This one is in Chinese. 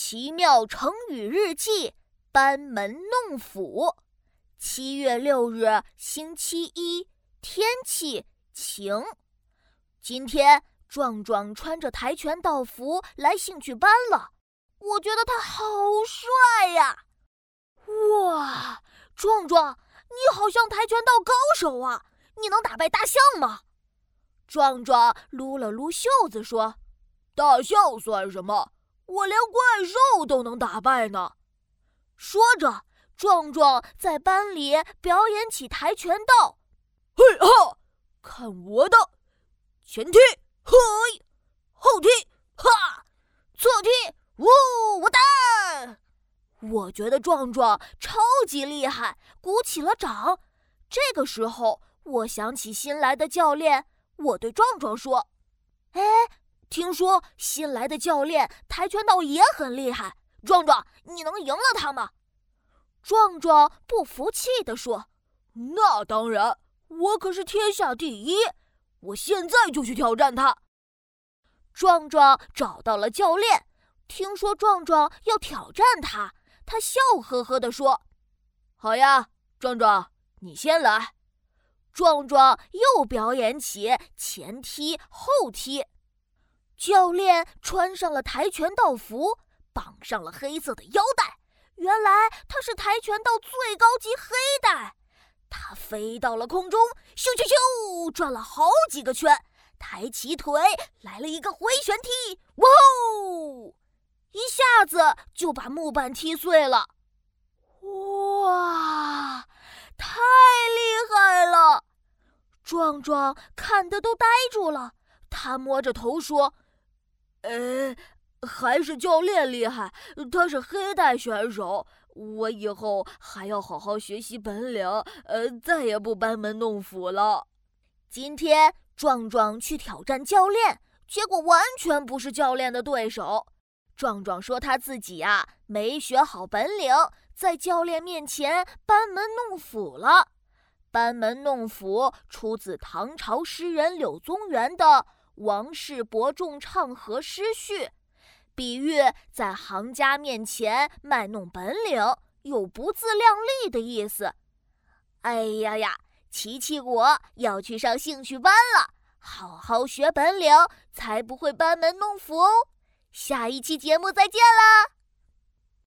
奇妙成语日记：班门弄斧。七月六日，星期一，天气晴。今天壮壮穿着跆拳道服来兴趣班了，我觉得他好帅呀！哇，壮壮，你好像跆拳道高手啊！你能打败大象吗？壮壮撸了撸袖子说：“大象算什么？”我连怪兽都能打败呢！说着，壮壮在班里表演起跆拳道。嘿哈，看我的前踢，嘿，后踢，哈，侧踢，呜，我打！我觉得壮壮超级厉害，鼓起了掌。这个时候，我想起新来的教练，我对壮壮说：“哎。”听说新来的教练跆拳道也很厉害，壮壮，你能赢了他吗？壮壮不服气地说：“那当然，我可是天下第一，我现在就去挑战他。”壮壮找到了教练，听说壮壮要挑战他，他笑呵呵地说：“好呀，壮壮，你先来。”壮壮又表演起前踢后踢。教练穿上了跆拳道服，绑上了黑色的腰带。原来他是跆拳道最高级黑带。他飞到了空中，咻咻咻，转了好几个圈，抬起腿来了一个回旋踢，哇哦！一下子就把木板踢碎了。哇，太厉害了！壮壮看得都呆住了。他摸着头说。呃，还是教练厉害，他是黑带选手。我以后还要好好学习本领，呃，再也不班门弄斧了。今天壮壮去挑战教练，结果完全不是教练的对手。壮壮说他自己呀没学好本领，在教练面前班门弄斧了。班门弄斧出自唐朝诗人柳宗元的。王氏伯仲唱和诗序，比喻在行家面前卖弄本领，有不自量力的意思。哎呀呀，琪琪我要去上兴趣班了，好好学本领，才不会班门弄斧哦。下一期节目再见啦！